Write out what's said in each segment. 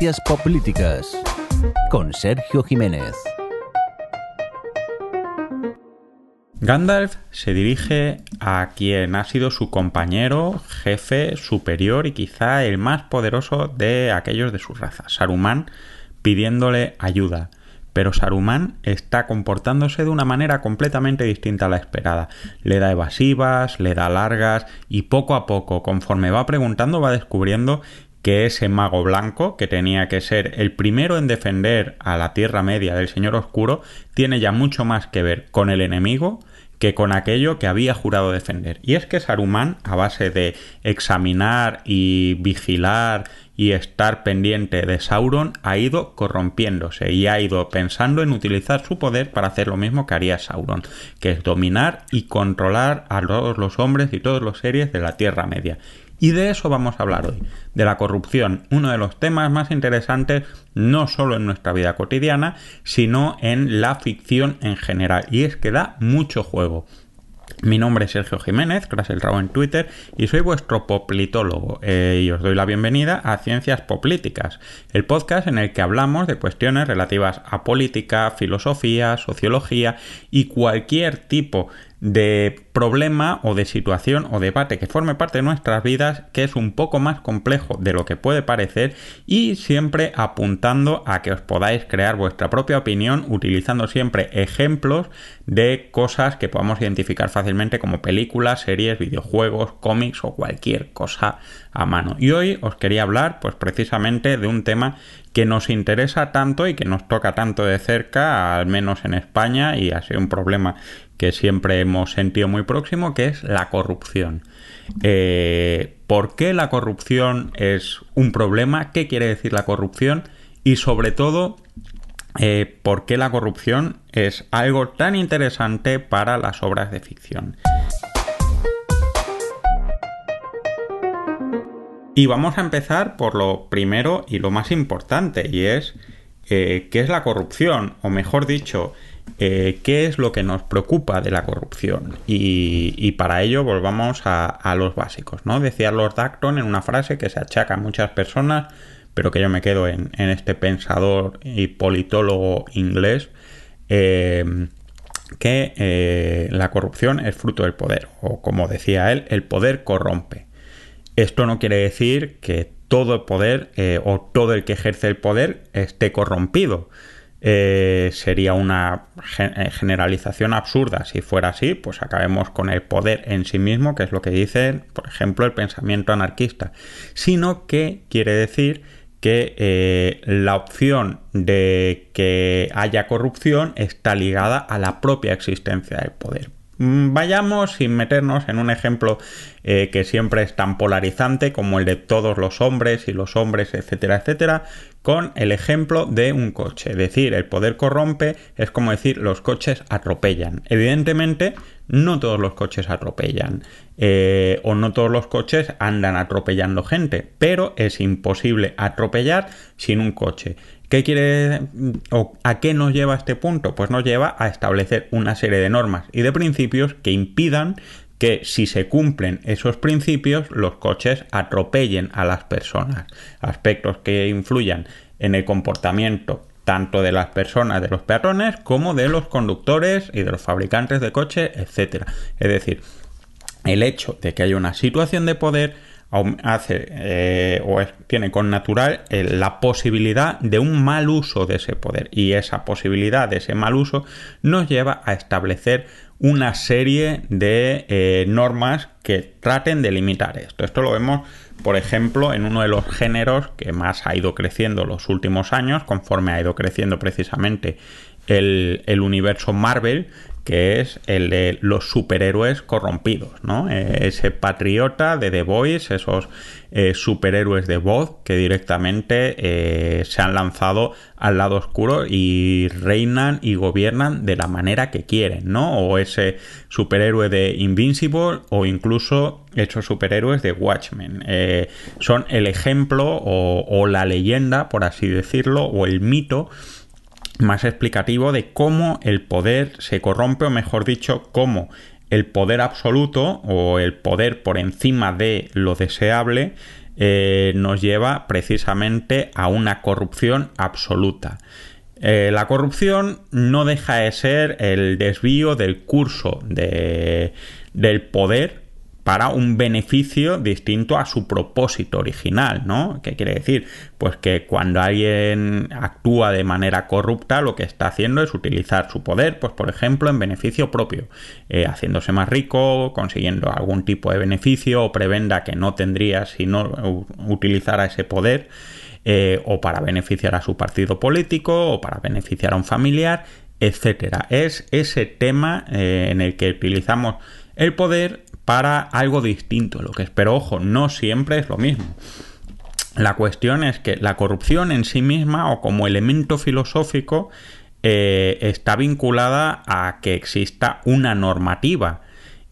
Ciencias Políticas con Sergio Jiménez. Gandalf se dirige a quien ha sido su compañero, jefe, superior y quizá el más poderoso de aquellos de su raza, Saruman, pidiéndole ayuda. Pero Saruman está comportándose de una manera completamente distinta a la esperada. Le da evasivas, le da largas y poco a poco, conforme va preguntando, va descubriendo que ese mago blanco, que tenía que ser el primero en defender a la Tierra Media del Señor Oscuro, tiene ya mucho más que ver con el enemigo que con aquello que había jurado defender. Y es que Saruman, a base de examinar y vigilar y estar pendiente de Sauron, ha ido corrompiéndose y ha ido pensando en utilizar su poder para hacer lo mismo que haría Sauron, que es dominar y controlar a todos los hombres y todos los seres de la Tierra Media. Y de eso vamos a hablar hoy, de la corrupción, uno de los temas más interesantes no solo en nuestra vida cotidiana, sino en la ficción en general. Y es que da mucho juego. Mi nombre es Sergio Jiménez, el Rabo en Twitter, y soy vuestro poplitólogo. Eh, y os doy la bienvenida a Ciencias Poplíticas, el podcast en el que hablamos de cuestiones relativas a política, filosofía, sociología y cualquier tipo de problema o de situación o debate que forme parte de nuestras vidas que es un poco más complejo de lo que puede parecer y siempre apuntando a que os podáis crear vuestra propia opinión utilizando siempre ejemplos de cosas que podamos identificar fácilmente como películas, series, videojuegos, cómics o cualquier cosa a mano. Y hoy os quería hablar pues precisamente de un tema que nos interesa tanto y que nos toca tanto de cerca, al menos en España, y ha sido un problema que siempre hemos sentido muy próximo, que es la corrupción. Eh, ¿Por qué la corrupción es un problema? ¿Qué quiere decir la corrupción? Y sobre todo, eh, ¿por qué la corrupción es algo tan interesante para las obras de ficción? Y vamos a empezar por lo primero y lo más importante, y es eh, qué es la corrupción, o mejor dicho, eh, qué es lo que nos preocupa de la corrupción. Y, para ello volvamos a, los básicos. ¿no? Decía Lord Acton en una frase que se achaca a muchas personas, pero que yo me quedo en, este pensador y politólogo inglés, eh, que eh, la corrupción es fruto del poder, o como decía él, el poder corrompe. Esto no quiere decir que todo el poder o todo el que ejerce el poder esté corrompido eh, sería una eh, generalización absurda. Si fuera así, pues acabemos con el poder en sí mismo, que es lo que dice, por ejemplo, el pensamiento anarquista, sino que quiere decir que eh, la opción de que haya corrupción está ligada a la propia existencia del poder. Mm, vayamos sin meternos en un ejemplo que siempre es tan polarizante como el de todos los hombres y los hombres, etcétera, etcétera, con el ejemplo de un coche. Es decir, el poder corrompe es como decir los coches atropellan. Evidentemente, no todos los coches atropellan eh, o no todos los coches andan atropellando gente, pero es imposible atropellar sin un coche. ¿Qué quiere o a qué nos lleva este punto? Pues nos lleva a establecer una serie de normas y de principios que impidan que si se cumplen esos principios, los coches atropellen a las personas. Aspectos que influyan en el comportamiento tanto de las personas, de los peatones, como de los conductores y de los fabricantes de coches, etc. Es decir, el hecho de que haya una situación de poder hace eh, o tiene con natural eh, la posibilidad de un mal uso de ese poder y esa posibilidad de ese mal uso nos lleva a establecer una serie de eh, normas que traten de limitar esto. Esto lo vemos, por ejemplo, en uno de los géneros que más ha ido creciendo los últimos años, conforme ha ido creciendo precisamente el, el universo Marvel, que es el de los superhéroes corrompidos, ¿no? Eh, ese patriota de The Boys, esos eh, superhéroes de voz que directamente eh, se han lanzado al lado oscuro y reinan y gobiernan de la manera que quieren, ¿no? O ese superhéroe de Invincible o incluso esos superhéroes de Watchmen. son el ejemplo o la leyenda, por así decirlo, o el mito más explicativo de cómo el poder se corrompe, o mejor dicho, cómo el poder absoluto o el poder por encima de lo deseable eh, nos lleva precisamente a una corrupción absoluta. Eh, la corrupción no deja de ser el desvío del curso del poder para un beneficio distinto a su propósito original, ¿no? ¿Qué quiere decir? Pues que cuando alguien actúa de manera corrupta, lo que está haciendo es utilizar su poder, pues por ejemplo, en beneficio propio, eh, haciéndose más rico, consiguiendo algún tipo de beneficio o prebenda que no tendría si no utilizara ese poder. Eh, o para beneficiar a su partido político o para beneficiar a un familiar, etcétera. Es ese tema eh, en el que utilizamos el poder para algo distinto, lo que es, pero ojo, no siempre es lo mismo. La cuestión es que la corrupción en sí misma o como elemento filosófico eh, está vinculada a que exista una normativa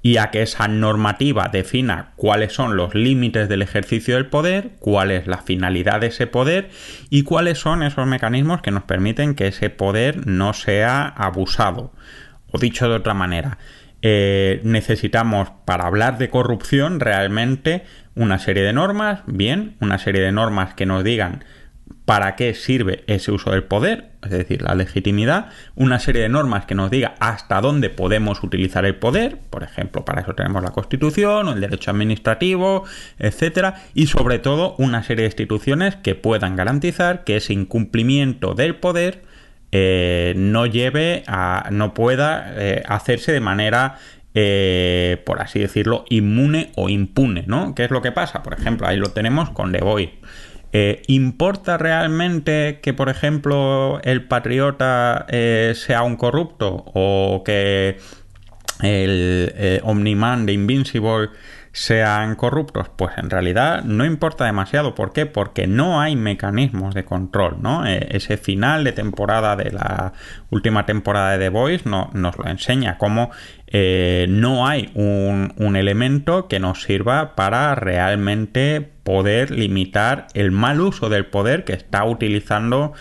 y a que esa normativa defina cuáles son los límites del ejercicio del poder, cuál es la finalidad de ese poder y cuáles son esos mecanismos que nos permiten que ese poder no sea abusado. O dicho de otra manera, eh, necesitamos para hablar de corrupción realmente una serie de normas, bien, una serie de normas que nos digan para qué sirve ese uso del poder, es decir, la legitimidad, una serie de normas que nos diga hasta dónde podemos utilizar el poder, por ejemplo, para eso tenemos la Constitución o el derecho administrativo, etcétera, y sobre todo una serie de instituciones que puedan garantizar que ese incumplimiento del poder eh, no lleve a. no pueda eh, hacerse de manera. Eh, por así decirlo, inmune o impune, ¿no? ¿Qué es lo que pasa? Por ejemplo, ahí lo tenemos con The Voice. ¿Importa realmente que, por ejemplo, el patriota sea un corrupto o que el Omniman de Invincible sean corruptos? Pues en realidad no importa demasiado. ¿Por qué? Porque no hay mecanismos de control, ¿no? E, ese final de temporada de la última temporada de The Voice no, nos lo enseña, como eh, no hay un, un elemento que nos sirva para realmente poder limitar el mal uso del poder que está utilizando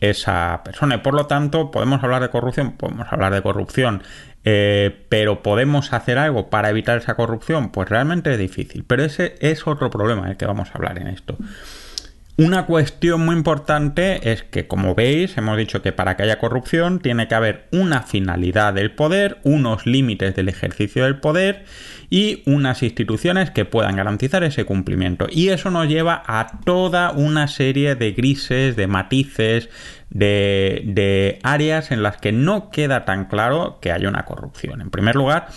esa persona. Y por lo tanto, podemos hablar de corrupción, podemos hablar de corrupción eh, pero ¿podemos hacer algo para evitar esa corrupción? Pues realmente es difícil. Pero ese es otro problema del que vamos a hablar en esto. Una cuestión muy importante es que, como veis, hemos dicho que para que haya corrupción tiene que haber una finalidad del poder, unos límites del ejercicio del poder y unas instituciones que puedan garantizar ese cumplimiento. Y eso nos lleva a toda una serie de grises, de matices, de, áreas en las que no queda tan claro que haya una corrupción. En primer lugar,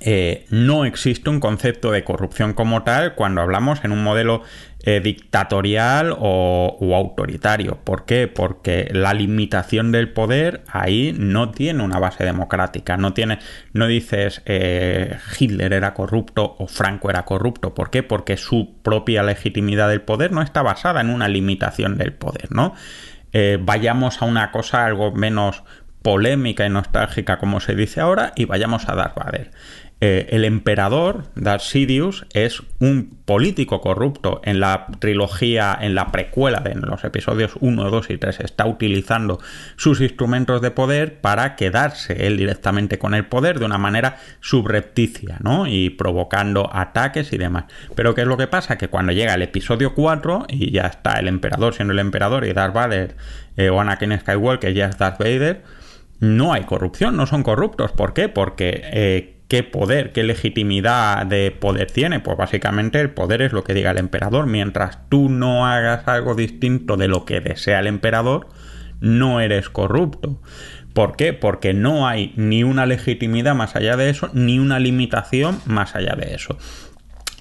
eh, no existe un concepto de corrupción como tal cuando hablamos en un modelo eh, dictatorial o, autoritario. ¿Por qué? Porque la limitación del poder ahí no tiene una base democrática. No tiene, no dices eh, Hitler era corrupto o Franco era corrupto. ¿Por qué? Porque su propia legitimidad del poder no está basada en una limitación del poder, ¿no? Eh, vayamos a una cosa algo menos polémica y nostálgica como se dice ahora y vayamos a Darth Vader. Eh, el emperador, Darth Sidious, es un político corrupto. En la trilogía, en la precuela de los episodios 1, 2 y 3, está utilizando sus instrumentos de poder para quedarse él directamente con el poder de una manera subrepticia, ¿no? Y provocando ataques y demás. Pero ¿qué es lo que pasa? Que cuando llega el episodio 4 y ya está el emperador siendo el emperador y Darth Vader eh, o Anakin Skywalker ya es Darth Vader, no hay corrupción, no son corruptos. ¿Por qué? Porque eh, ¿Qué poder, qué legitimidad de poder tiene? Pues básicamente el poder es lo que diga el emperador. Mientras tú no hagas algo distinto de lo que desea el emperador, no eres corrupto. ¿Por qué? Porque no hay ni una legitimidad más allá de eso, ni una limitación más allá de eso.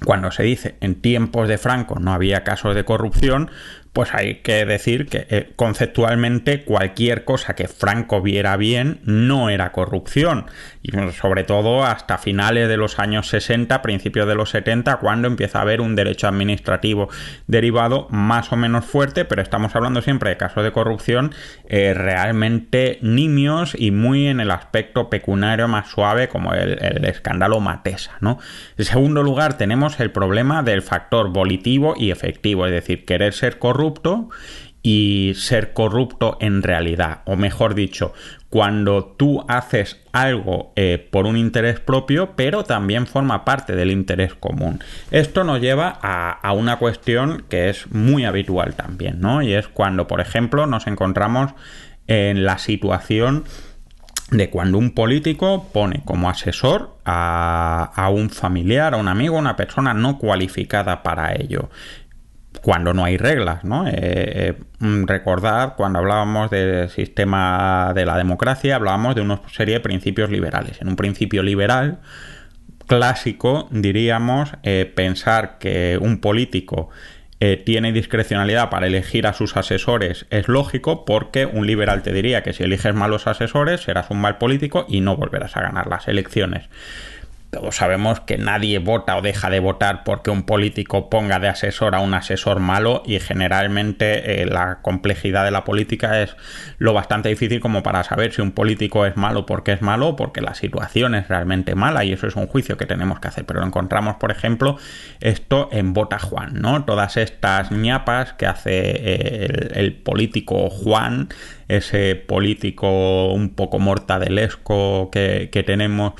Cuando se dice en tiempos de Franco no había casos de corrupción, pues hay que decir que eh, conceptualmente cualquier cosa que Franco viera bien no era corrupción. Y sobre todo hasta finales de los años 60, principios de los 70, cuando empieza a haber un derecho administrativo derivado más o menos fuerte, pero estamos hablando siempre de casos de corrupción eh, realmente nimios y muy en el aspecto pecuniario más suave, como el, el escándalo Matesa. ¿no? En segundo lugar, tenemos el problema del factor volitivo y efectivo, es decir, querer ser corrupto y ser corrupto en realidad. O mejor dicho, cuando tú haces algo eh, por un interés propio, pero también forma parte del interés común. Esto nos lleva a, a, una cuestión que es muy habitual también, ¿no? Y es cuando, por ejemplo, nos encontramos en la situación de cuando un político pone como asesor a, a, un familiar, a un amigo, a una persona no cualificada para ello cuando no hay reglas, ¿no? Eh, eh, recordar, cuando hablábamos del sistema de la democracia, hablábamos de una serie de principios liberales. En un principio liberal clásico, diríamos, eh, pensar que un político tiene discrecionalidad para elegir a sus asesores es lógico porque un liberal te diría que si eliges malos asesores serás un mal político y no volverás a ganar las elecciones todos sabemos que nadie vota o deja de votar porque un político ponga de asesor a un asesor malo y generalmente eh, la complejidad de la política es lo bastante difícil como para saber si un político es malo porque es malo o porque la situación es realmente mala y eso es un juicio que tenemos que hacer. Pero encontramos, por ejemplo, esto en Vota Juan, ¿no? Todas estas ñapas que hace eh, el, político Juan, ese político un poco mortadelesco que tenemos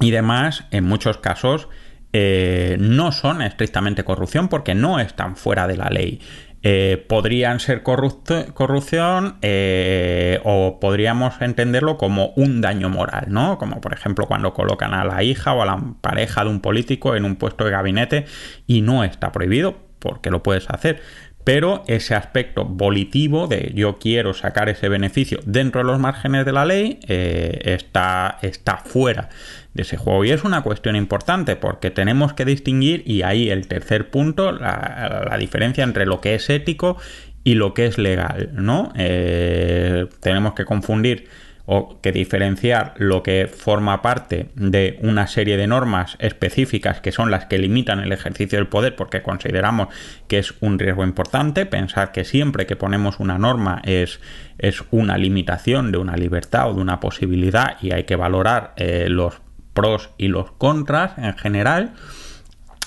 y demás, en muchos casos, eh, no son estrictamente corrupción porque no están fuera de la ley. Eh, podrían ser corrupción eh, o podríamos entenderlo como un daño moral, ¿no? Como por ejemplo cuando colocan a la hija o a la pareja de un político en un puesto de gabinete y no está prohibido porque lo puedes hacer pero ese aspecto volitivo de yo quiero sacar ese beneficio dentro de los márgenes de la ley está, está fuera de ese juego. Y es una cuestión importante porque tenemos que distinguir, y ahí el tercer punto, la, diferencia entre lo que es ético y lo que es legal, ¿no? Eh, tenemos que confundir o que diferenciar lo que forma parte de una serie de normas específicas que son las que limitan el ejercicio del poder porque consideramos que es un riesgo importante, pensar que siempre que ponemos una norma es, es una limitación de una libertad o de una posibilidad y hay que valorar eh, los pros y los contras en general.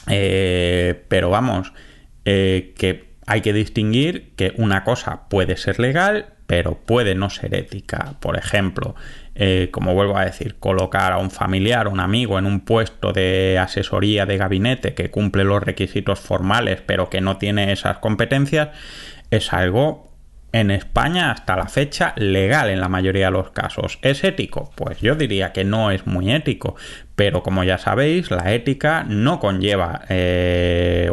Eh, pero vamos, eh, que hay que distinguir que una cosa puede ser legal, pero puede no ser ética. Por ejemplo, eh, como vuelvo a decir, colocar a un familiar, un amigo en un puesto de asesoría de gabinete que cumple los requisitos formales, pero que no tiene esas competencias, es algo en España hasta la fecha legal en la mayoría de los casos. ¿Es ético? Pues yo diría que no es muy ético, pero como ya sabéis, la ética no conlleva eh,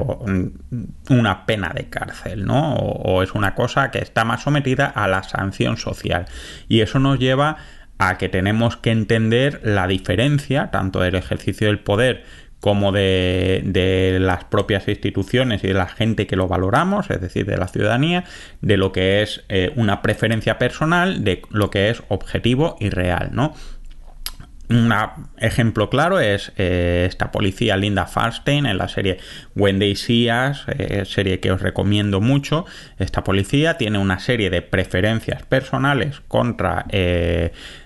una pena de cárcel, ¿no? O es una cosa que está más sometida a la sanción social. Y eso nos lleva a que tenemos que entender la diferencia tanto del ejercicio del poder como de, las propias instituciones y de la gente que lo valoramos, es decir, de la ciudadanía, de lo que es eh, una preferencia personal, de lo que es objetivo y real, ¿no? Un ejemplo claro es eh, esta policía Linda Farstein en la serie Wendy Seas, eh, serie que os recomiendo mucho. Esta policía tiene una serie de preferencias personales contra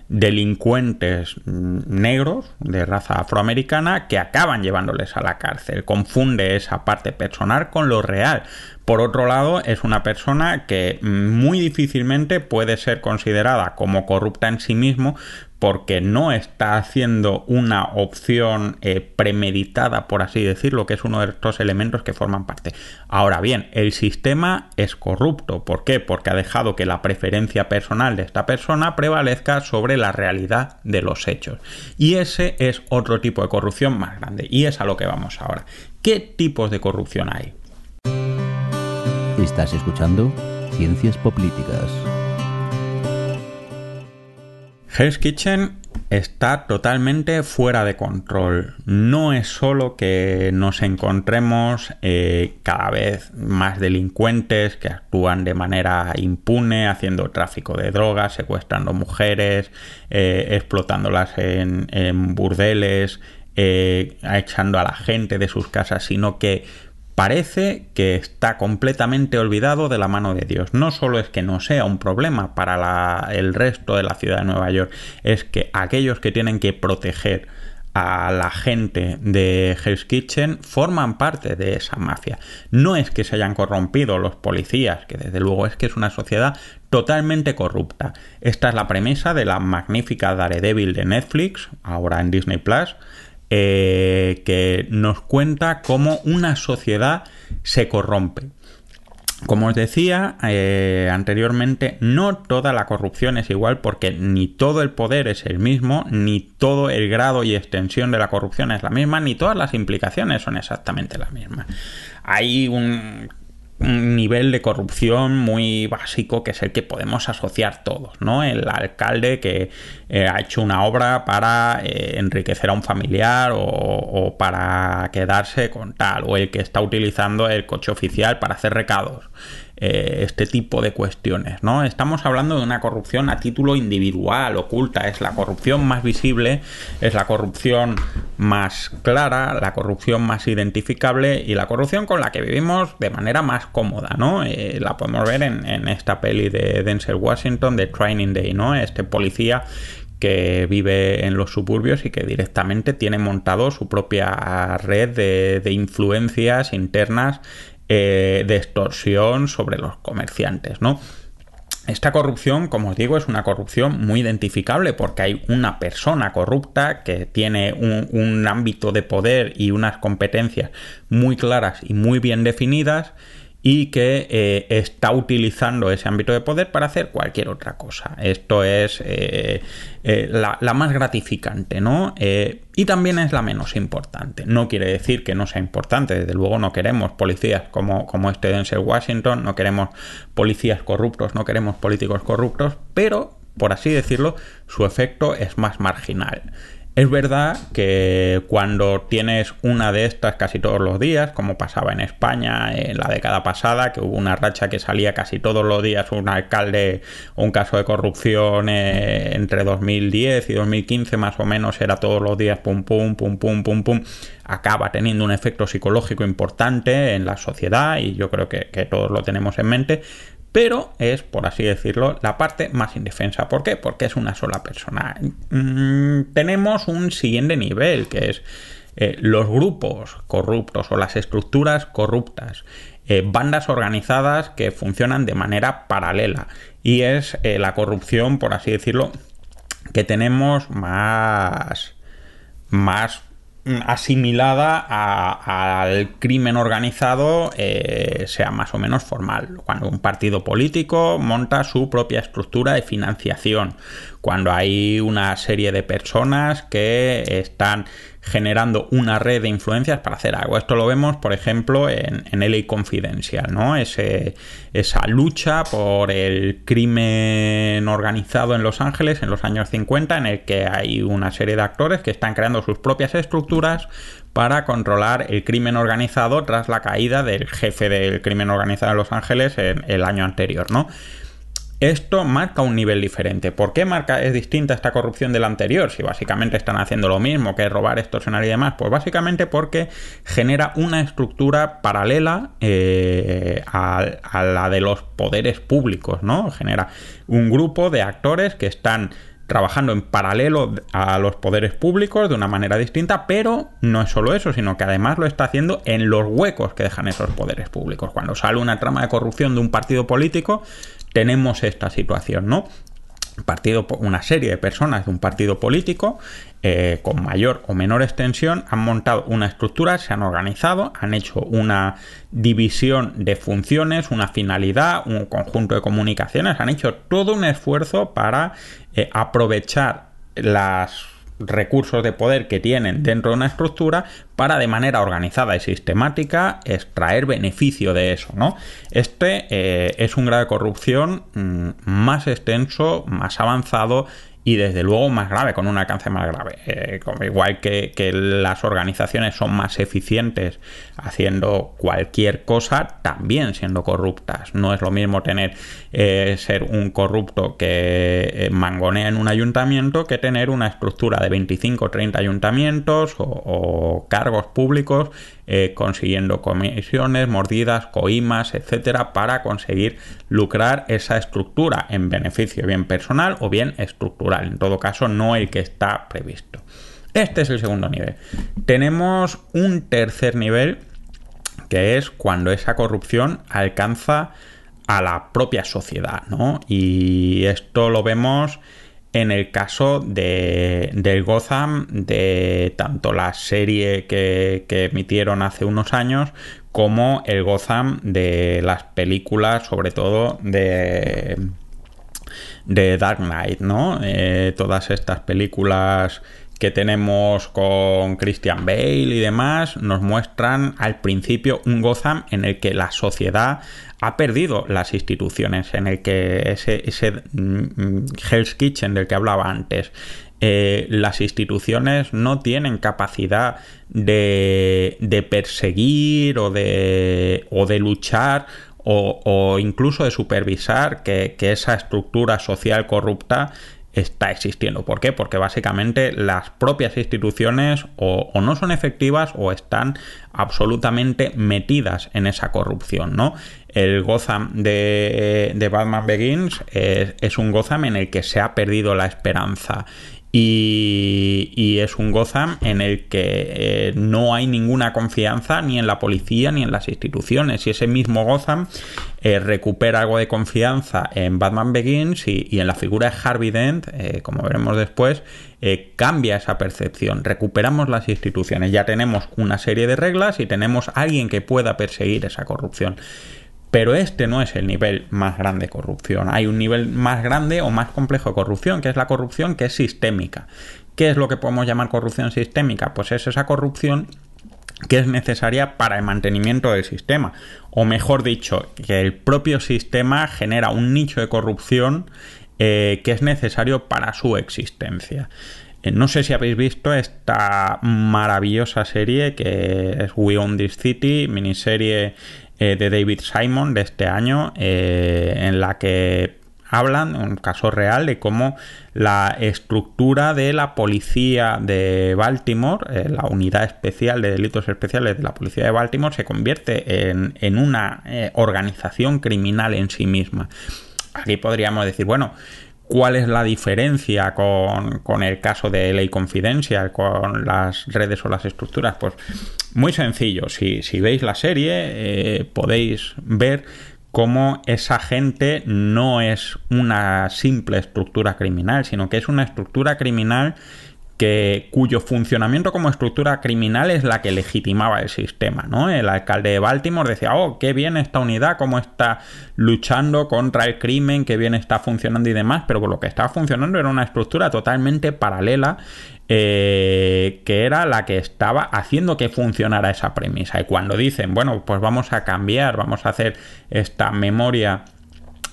delincuentes negros de raza afroamericana que acaban llevándoles a la cárcel. Confunde esa parte personal con lo real. Por otro lado, es una persona que muy difícilmente puede ser considerada como corrupta en sí mismo porque no está haciendo una opción eh, premeditada, por así decirlo, que es uno de estos elementos que forman parte. Ahora bien, el sistema es corrupto. ¿Por qué? Porque ha dejado que la preferencia personal de esta persona prevalezca sobre la realidad de los hechos. Y ese es otro tipo de corrupción más grande. Y es a lo que vamos ahora. ¿Qué tipos de corrupción hay? Estás escuchando Ciencias Políticas. Hell's Kitchen está totalmente fuera de control. No es solo que nos encontremos eh, cada vez más delincuentes que actúan de manera impune, haciendo tráfico de drogas, secuestrando mujeres, eh, explotándolas en, burdeles, eh, echando a la gente de sus casas, sino que parece que está completamente olvidado de la mano de Dios. No solo es que no sea un problema para el resto de la ciudad de Nueva York, es que aquellos que tienen que proteger a la gente de Hell's Kitchen forman parte de esa mafia. No es que se hayan corrompido los policías, que desde luego es que es una sociedad totalmente corrupta. Esta es la premisa de la magnífica Daredevil de Netflix, ahora en Disney Plus, eh, que nos cuenta cómo una sociedad se corrompe. Como os decía eh, anteriormente, no toda la corrupción es igual porque ni todo el poder es el mismo, ni todo el grado y extensión de la corrupción es la misma, ni todas las implicaciones son exactamente las mismas. Hay un un nivel de corrupción muy básico que es el que podemos asociar todos, ¿no? El alcalde que eh, ha hecho una obra para eh, enriquecer a un familiar o, para quedarse con tal, o el que está utilizando el coche oficial para hacer recados. Eh, este tipo de cuestiones, ¿no? Estamos hablando de una corrupción a título individual, oculta, es la corrupción más visible, es la corrupción más clara, la corrupción más identificable y la corrupción con la que vivimos de manera más cómoda, ¿no? Eh, la podemos ver en, esta peli de Denzel Washington de Training Day, ¿no? Este policía que vive en los suburbios y que directamente tiene montado su propia red de influencias internas eh, de extorsión sobre los comerciantes, ¿no? Esta corrupción, como os digo, es una corrupción muy identificable porque hay una persona corrupta que tiene un ámbito de poder y unas competencias muy claras y muy bien definidas y que eh, está utilizando ese ámbito de poder para hacer cualquier otra cosa. Esto es eh, eh, la, más gratificante, ¿no? y también es la menos importante. No quiere decir que no sea importante, desde luego no queremos policías como, como este Denzel Washington, no queremos policías corruptos, no queremos políticos corruptos, pero, por así decirlo, su efecto es más marginal. Es verdad que cuando tienes una de estas casi todos los días, como pasaba en España en la década pasada, que hubo una racha que salía casi todos los días un alcalde o un caso de corrupción eh, entre 2010 y 2015 más o menos era todos los días pum pum pum pum pum pum, acaba teniendo un efecto psicológico importante en la sociedad y yo creo que todos lo tenemos en mente, pero es, por así decirlo, la parte más indefensa. ¿Por qué? Porque es una sola persona. Mm, tenemos un siguiente nivel, que es eh, los grupos corruptos o las estructuras corruptas, eh, bandas organizadas que funcionan de manera paralela. Y es eh, la corrupción, por así decirlo, que tenemos más, más asimilada al crimen organizado eh, sea más o menos formal. Cuando un partido político monta su propia estructura de financiación, cuando hay una serie de personas que están generando una red de influencias para hacer algo. Esto lo vemos, por ejemplo, en, en LA Confidential, ¿no? Ese, esa lucha por el crimen organizado en Los Ángeles en los años 50, en el que hay una serie de actores que están creando sus propias estructuras para controlar el crimen organizado tras la caída del jefe del crimen organizado en Los Ángeles en el año anterior, ¿no? Esto marca un nivel diferente. ¿Por qué marca es distinta esta corrupción de la anterior? Si básicamente están haciendo lo mismo que robar, extorsionar y demás. Pues básicamente porque genera una estructura paralela eh, a, a, la de los poderes públicos, ¿no? Genera un grupo de actores que están trabajando en paralelo a los poderes públicos de una manera distinta, pero no es solo eso, sino que además lo está haciendo en los huecos que dejan esos poderes públicos. Cuando sale una trama de corrupción de un partido político, tenemos esta situación, ¿no? partido, una serie de personas de un partido político eh, con mayor o menor extensión han montado una estructura, se han organizado, han hecho una división de funciones, una finalidad, un conjunto de comunicaciones, han hecho todo un esfuerzo para eh, aprovechar las recursos de poder que tienen dentro de una estructura para de manera organizada y sistemática extraer beneficio de eso, ¿no? Este eh, es un grado de corrupción mm, más extenso, más avanzado y desde luego más grave, con un alcance más grave. Eh, igual que, las organizaciones son más eficientes haciendo cualquier cosa, también siendo corruptas. No es lo mismo tener eh, ser un corrupto que eh, mangonea en un ayuntamiento que tener una estructura de 25 o 30 ayuntamientos o cargos públicos eh, consiguiendo comisiones, mordidas, coimas, etcétera, para conseguir lucrar esa estructura en beneficio bien personal o bien estructural, en todo caso no el que está previsto. Este es el segundo nivel. Tenemos un tercer nivel que es cuando esa corrupción alcanza a la propia sociedad, ¿no? Y esto lo vemos en el caso de, del Gotham, de tanto la serie que, que, emitieron hace unos años, como el Gotham de las películas, sobre todo de, de Dark Knight, ¿no? Eh, todas estas películas que tenemos con Christian Bale y demás nos muestran al principio un Gotham en el que la sociedad ha perdido las instituciones, en el que ese, ese mm, Hell's Kitchen del que hablaba antes, eh, las instituciones no tienen capacidad de, de perseguir o de, o de luchar o, incluso de supervisar que esa estructura social corrupta está existiendo. ¿Por qué? Porque básicamente las propias instituciones o, no son efectivas o están absolutamente metidas en esa corrupción, ¿no? El Gotham de, Batman Begins es, es, un Gotham en el que se ha perdido la esperanza y, y, es un Gotham en el que eh, no hay ninguna confianza ni en la policía ni en las instituciones. Y ese mismo Gotham eh, recupera algo de confianza en Batman Begins y, y en la figura de Harvey Dent, eh, como veremos después, cambia esa percepción. Recuperamos las instituciones. Ya tenemos una serie de reglas y tenemos alguien que pueda perseguir esa corrupción. Pero este no es el nivel más grande de corrupción. Hay un nivel más grande o más complejo de corrupción, que es la corrupción que es sistémica. ¿Qué es lo que podemos llamar corrupción sistémica? Pues es esa corrupción que es necesaria para el mantenimiento del sistema. O mejor dicho, que el propio sistema genera un nicho de corrupción eh, que es necesario para su existencia. Eh, no sé si habéis visto esta maravillosa serie que es We Own This City, miniserie eh, de David Simon de este año, eh, en la que hablan, un caso real, de cómo la estructura de la policía de Baltimore, eh, la unidad especial de delitos especiales de la policía de Baltimore, se convierte en, en una organización criminal en sí misma. Aquí podríamos decir, bueno, ¿Cuál es la diferencia con, con, el caso de Ley Confidential, con las redes o las estructuras? Pues muy sencillo. Si, si veis la serie, eh, podéis ver cómo esa gente no es una simple estructura criminal, sino que es una estructura criminal que, cuyo funcionamiento como estructura criminal es la que legitimaba el sistema, ¿no? El alcalde de Baltimore decía, oh, qué bien esta unidad, cómo está luchando contra el crimen, qué bien está funcionando y demás, pero lo que estaba funcionando era una estructura totalmente paralela eh, que era la que estaba haciendo que funcionara esa premisa. Y cuando dicen, bueno, pues vamos a cambiar, vamos a hacer esta memoria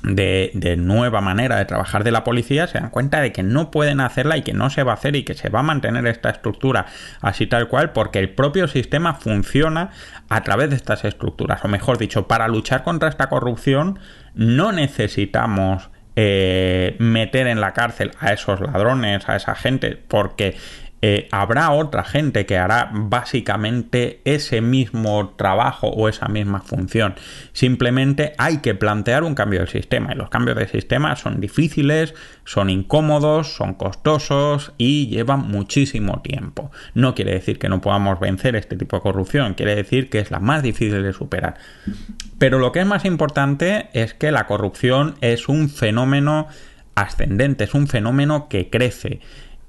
de, nueva manera de trabajar de la policía, se dan cuenta de que no pueden hacerla y que no se va a hacer y que se va a mantener esta estructura así tal cual porque el propio sistema funciona a través de estas estructuras. O mejor dicho, para luchar contra esta corrupción no necesitamos eh, meter en la cárcel a esos ladrones, a esa gente, porque eh, habrá otra gente que hará básicamente ese mismo trabajo o esa misma función. Simplemente hay que plantear un cambio del sistema y los cambios de sistema son difíciles, son incómodos, son costosos y llevan muchísimo tiempo. No quiere decir que no podamos vencer este tipo de corrupción, quiere decir que es la más difícil de superar. Pero lo que es más importante es que la corrupción es un fenómeno ascendente, es un fenómeno que crece.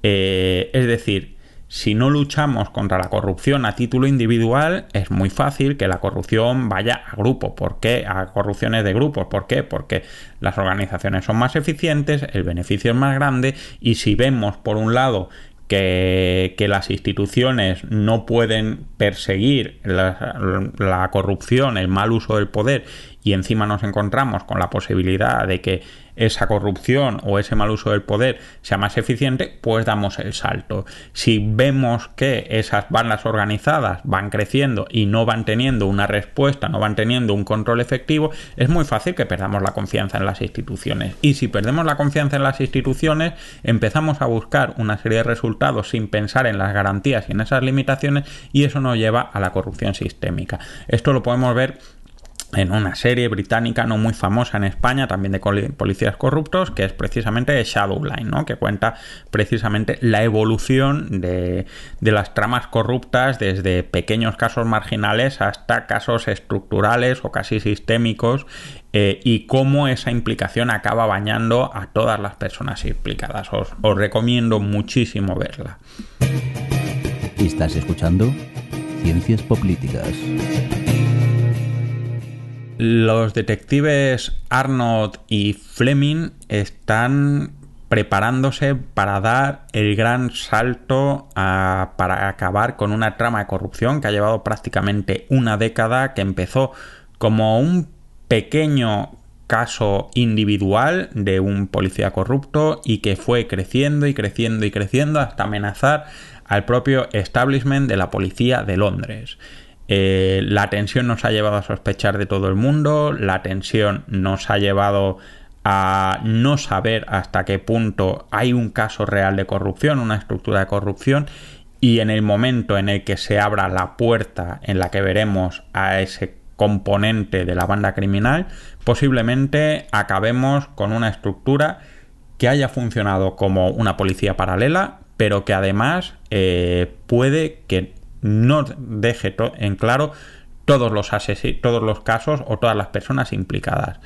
Eh, es decir, si no luchamos contra la corrupción a título individual, es muy fácil que la corrupción vaya a grupo. ¿Por qué? A corrupciones de grupos. ¿Por qué? Porque las organizaciones son más eficientes, el beneficio es más grande y si vemos por un lado que, que, las instituciones no pueden perseguir la, corrupción, el mal uso del poder y encima nos encontramos con la posibilidad de que esa corrupción o ese mal uso del poder sea más eficiente, pues damos el salto. Si vemos que esas bandas organizadas van creciendo y no van teniendo una respuesta, no van teniendo un control efectivo, es muy fácil que perdamos la confianza en las instituciones. Y si perdemos la confianza en las instituciones, empezamos a buscar una serie de resultados sin pensar en las garantías y en esas limitaciones y eso nos lleva a la corrupción sistémica. Esto lo podemos ver en una serie británica no muy famosa en España, también de policías corruptos, que es precisamente Shadowline, que cuenta precisamente la evolución de, las tramas corruptas desde pequeños casos marginales hasta casos estructurales o casi sistémicos eh, y cómo esa implicación acaba bañando a todas las personas implicadas. Os, os recomiendo muchísimo verla. Estás escuchando Ciencias Políticas. Los detectives Arnold y Fleming están preparándose para dar el gran salto para acabar con una trama de corrupción que ha llevado prácticamente una década, que empezó como un pequeño caso individual de un policía corrupto y que fue creciendo y creciendo y creciendo hasta amenazar al propio establishment de la policía de Londres. Eh, la tensión nos ha llevado a sospechar de todo el mundo, la tensión nos ha llevado a no saber hasta qué punto hay un caso real de corrupción, una estructura de corrupción, y en el momento en el que se abra la puerta en la que veremos a ese componente de la banda criminal, posiblemente acabemos con una estructura que haya funcionado como una policía paralela, pero que además eh, puede que no deje en claro todos los, todos los casos o todas las personas implicadas.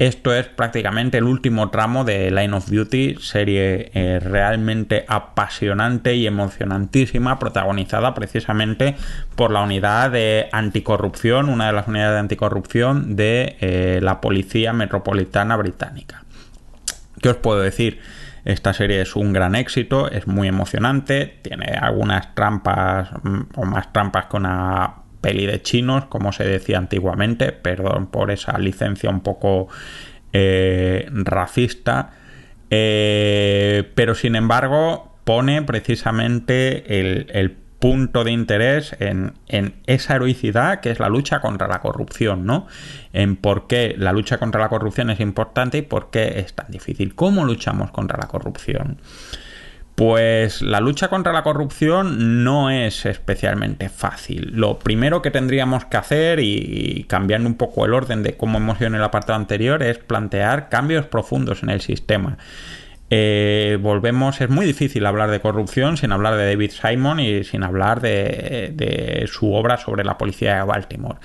Esto es prácticamente el último tramo de Line of Duty, serie eh, realmente apasionante y emocionantísima, protagonizada precisamente por la unidad de anticorrupción, una de las unidades de anticorrupción de eh, la Policía Metropolitana Británica. ¿Qué os puedo decir? Esta serie es un gran éxito, es muy emocionante, tiene algunas trampas mm, o más trampas que una peli de chinos, como se decía antiguamente, perdón por esa licencia un poco eh, racista, eh, pero sin embargo pone precisamente el, el punto de interés en, esa heroicidad que es la lucha contra la corrupción, ¿no? En por qué la lucha contra la corrupción es importante y por qué es tan difícil. ¿Cómo luchamos contra la corrupción? Pues la lucha contra la corrupción no es especialmente fácil. Lo primero que tendríamos que hacer, y cambiando un poco el orden de cómo hemos ido en el apartado anterior, es plantear cambios profundos en el sistema. Eh, volvemos, es muy difícil hablar de corrupción sin hablar de David Simon y sin hablar de, su obra sobre la policía de Baltimore.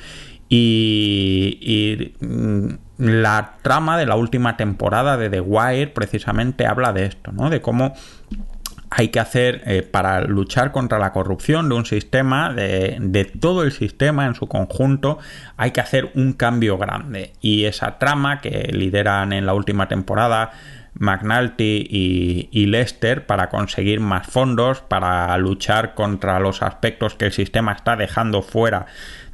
Y, mm, la trama de la última temporada de The Wire precisamente habla de esto, ¿no? De cómo hay que hacer eh, para luchar contra la corrupción de un sistema, de, todo el sistema en su conjunto, hay que hacer un cambio grande. Y esa trama que lideran en la última temporada McNulty y, Lester para conseguir más fondos, para luchar contra los aspectos que el sistema está dejando fuera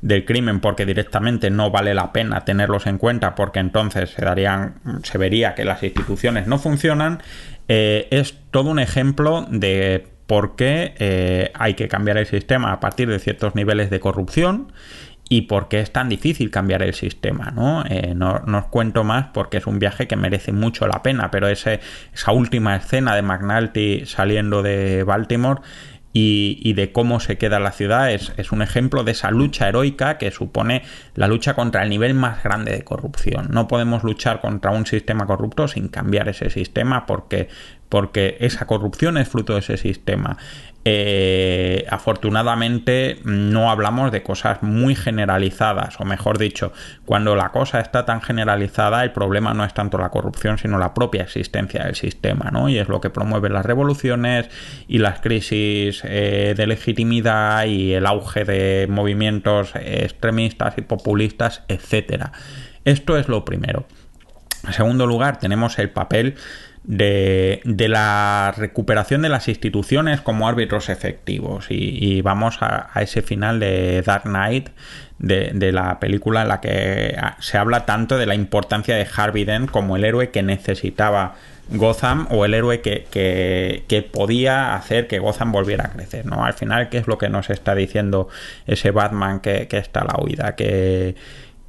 del crimen porque directamente no vale la pena tenerlos en cuenta porque entonces se darían se vería que las instituciones no funcionan. Eh, es todo un ejemplo de por qué eh, hay que cambiar el sistema a partir de ciertos niveles de corrupción y por qué es tan difícil cambiar el sistema. ¿no? Eh, no, os cuento más porque es un viaje que merece mucho la pena, pero esa última escena de McNulty saliendo de Baltimore y, de cómo se queda la ciudad es, un ejemplo de esa lucha heroica que supone la lucha contra el nivel más grande de corrupción. No podemos luchar contra un sistema corrupto sin cambiar ese sistema porque, porque esa corrupción es fruto de ese sistema. Eh, afortunadamente no hablamos de cosas muy generalizadas, o mejor dicho, cuando la cosa está tan generalizada, el problema no es tanto la corrupción, sino la propia existencia del sistema, ¿no? Y es lo que promueve las revoluciones y las crisis eh, de legitimidad y el auge de movimientos extremistas y populistas, etcétera. Esto es lo primero. En segundo lugar, tenemos el papel de, la recuperación de las instituciones como árbitros efectivos. Y, vamos a, ese final de Dark Knight, de, la película en la que se habla tanto de la importancia de Harvey Dent como el héroe que necesitaba Gotham o el héroe que, que, podía hacer que Gotham volviera a crecer. ¿no? Al final, ¿qué es lo que nos está diciendo ese Batman que, que está a la huida? Que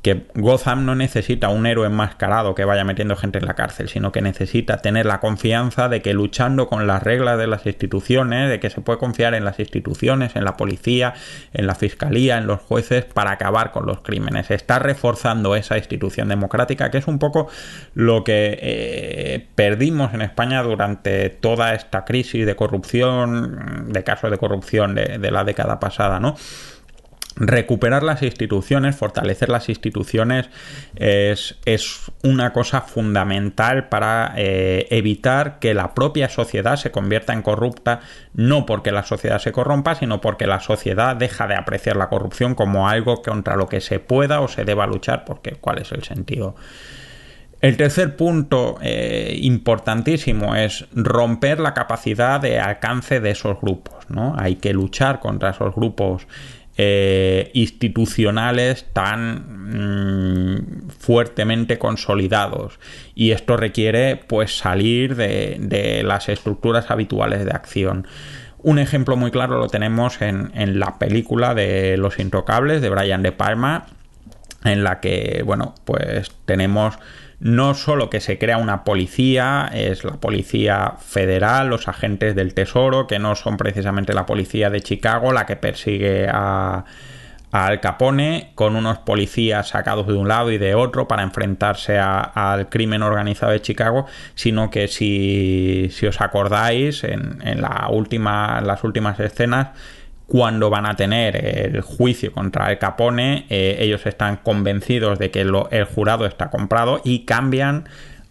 que Gotham no necesita un héroe enmascarado que vaya metiendo gente en la cárcel, sino que necesita tener la confianza de que luchando con las reglas de las instituciones, de que se puede confiar en las instituciones, en la policía, en la fiscalía, en los jueces para acabar con los crímenes. Está reforzando esa institución democrática, que es un poco lo que eh, perdimos en España durante toda esta crisis de corrupción, de casos de corrupción de, de la década pasada, ¿no? Recuperar las instituciones, fortalecer las instituciones es, una cosa fundamental para eh, evitar que la propia sociedad se convierta en corrupta, no porque la sociedad se corrompa, sino porque la sociedad deja de apreciar la corrupción como algo contra lo que se pueda o se deba luchar, porque ¿cuál es el sentido? El tercer punto eh, importantísimo es romper la capacidad de alcance de esos grupos. ¿no? Hay que luchar contra esos grupos eh, institucionales tan mm, fuertemente consolidados y esto requiere pues salir de, las estructuras habituales de acción. Un ejemplo muy claro lo tenemos en, en, la película de Los Intocables de Brian De Palma, en la que, bueno, pues tenemos no solo que se crea una policía, es la policía federal, los agentes del Tesoro, que no son precisamente la policía de Chicago la que persigue a, Al Capone, con unos policías sacados de un lado y de otro para enfrentarse al crimen organizado de Chicago, sino que si, si os acordáis, en, en, la última, en las últimas escenas, cuando van a tener el juicio contra el Capone, eh, ellos están convencidos de que el jurado está comprado y cambian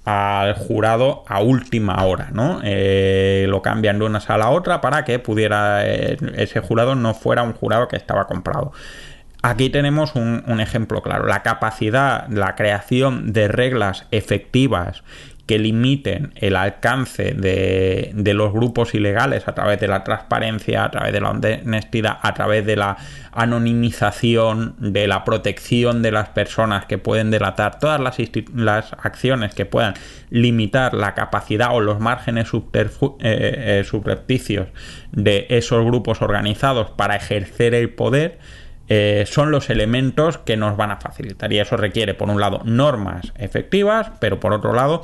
al jurado a última hora, ¿no? Eh, lo cambian de una sala a otra para que pudiera eh, ese jurado no fuera un jurado que estaba comprado. Aquí tenemos un, ejemplo claro, la capacidad, la creación de reglas efectivas que limiten el alcance de, los grupos ilegales a través de la transparencia, a través de la honestidad, a través de la anonimización, de la protección de las personas que pueden delatar, todas las, acciones que puedan limitar la capacidad o los márgenes eh, eh, subrepticios de esos grupos organizados para ejercer el poder, eh, son los elementos que nos van a facilitar. Y eso requiere, por un lado, normas efectivas, pero por otro lado,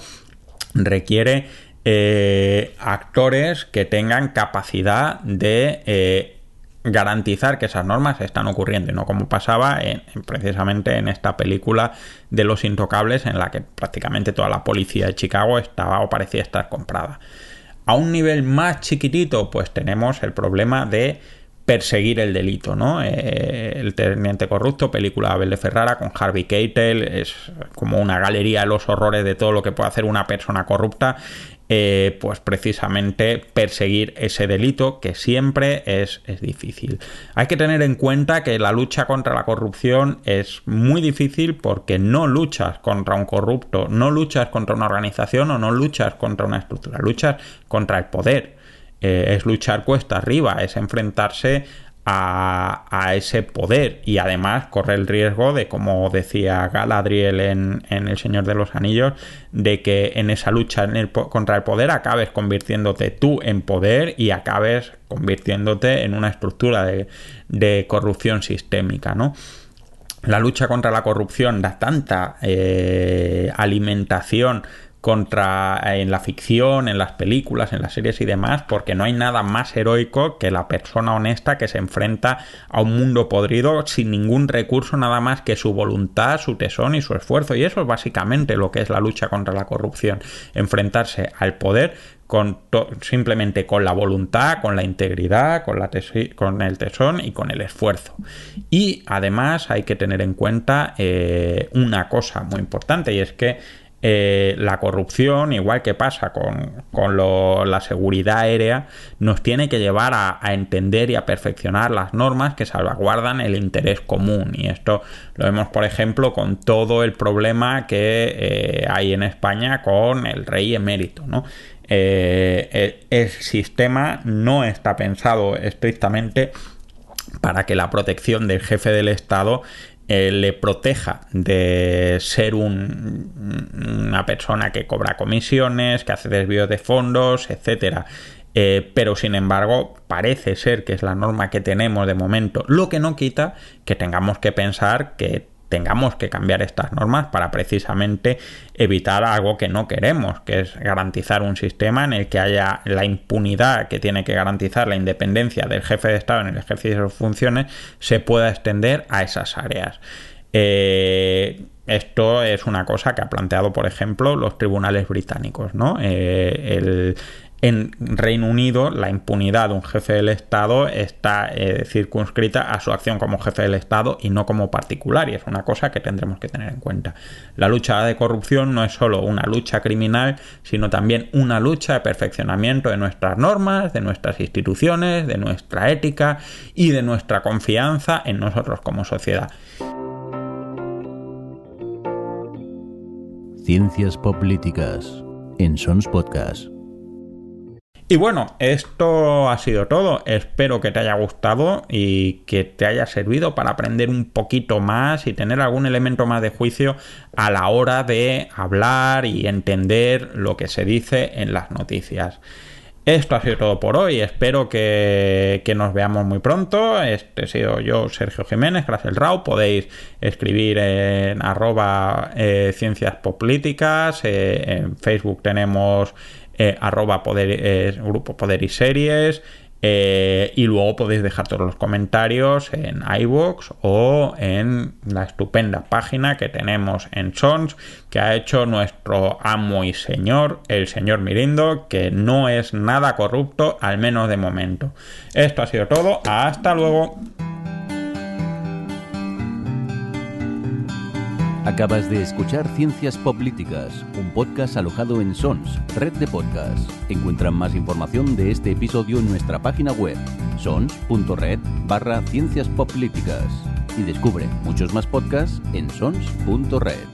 requiere eh, actores que tengan capacidad de eh, garantizar que esas normas están ocurriendo no como pasaba precisamente en esta película de los intocables en la que prácticamente toda la policía de Chicago estaba o parecía estar comprada. A un nivel más chiquitito pues tenemos el problema de perseguir el delito, ¿no? Eh, el Teniente Corrupto, película de Abel de Ferrara con Harvey Keitel, es como una galería de los horrores de todo lo que puede hacer una persona corrupta, eh, pues precisamente perseguir ese delito que siempre es, es difícil. Hay que tener en cuenta que la lucha contra la corrupción es muy difícil porque no luchas contra un corrupto, no luchas contra una organización o no luchas contra una estructura, luchas contra el poder eh, es luchar cuesta arriba, es enfrentarse a, ese poder y además corre el riesgo de, como decía Galadriel en, El Señor de los Anillos, de que en esa lucha contra el poder acabes convirtiéndote tú en poder y acabes convirtiéndote en una estructura de, corrupción sistémica, ¿no? La lucha contra la corrupción da tanta eh, alimentación contra eh, en la ficción, en las películas, en las series y demás, porque no hay nada más heroico que la persona honesta que se enfrenta a un mundo podrido sin ningún recurso nada más que su voluntad, su tesón y su esfuerzo. Y eso es básicamente lo que es la lucha contra la corrupción, enfrentarse al poder con simplemente con la voluntad, con la integridad, con, el tesón y con el esfuerzo. Y además hay que tener en cuenta eh, una cosa muy importante y es que eh, la corrupción, igual que pasa con, la seguridad aérea, nos tiene que llevar a, entender y a perfeccionar las normas que salvaguardan el interés común. Y esto lo vemos, por ejemplo, con todo el problema que eh, hay en España con el rey emérito. ¿no? Eh, el sistema no está pensado estrictamente para que la protección del jefe del Estado eh, le proteja de ser una persona que cobra comisiones, que hace desvío de fondos, etcétera. Eh, pero sin embargo parece ser que es la norma que tenemos de momento, lo que no quita que tengamos que pensar que tengamos que cambiar estas normas para precisamente evitar algo que no queremos, que es garantizar un sistema en el que haya la impunidad que tiene que garantizar la independencia del jefe de Estado en el ejercicio de sus funciones, se pueda extender a esas áreas. Eh, esto es una cosa que ha planteado, por ejemplo, los tribunales británicos, ¿no? Eh, en Reino Unido la impunidad de un jefe del Estado está eh, circunscrita a su acción como jefe del Estado y no como particular y es una cosa que tendremos que tener en cuenta. La lucha de corrupción no es solo una lucha criminal, sino también una lucha de perfeccionamiento de nuestras normas, de nuestras instituciones, de nuestra ética y de nuestra confianza en nosotros como sociedad. Ciencias Políticas en Sons Podcast. Y bueno, esto ha sido todo. Espero que te haya gustado y que te haya servido para aprender un poquito más y tener algún elemento más de juicio a la hora de hablar y entender lo que se dice en las noticias. Esto ha sido todo por hoy. Espero que, nos veamos muy pronto. Este he sido yo, Sergio Jiménez, gracias el Rao. Podéis escribir en arroba eh, ciencias políticas. Eh, en Facebook tenemos eh, arroba poder, eh, grupo poder y series. Eh, y luego podéis dejar todos los comentarios en iVoox o en la estupenda página que tenemos en Sons que ha hecho nuestro amo y señor, el señor Mirindo, que no es nada corrupto, al menos de momento. Esto ha sido todo, hasta luego. Acabas de escuchar Ciencias Políticas, un podcast alojado en Sons, red de podcasts. Encuentran más información de este episodio en nuestra página web, sons.red barra ciencias políticas. Y descubre muchos más podcasts en sons.red.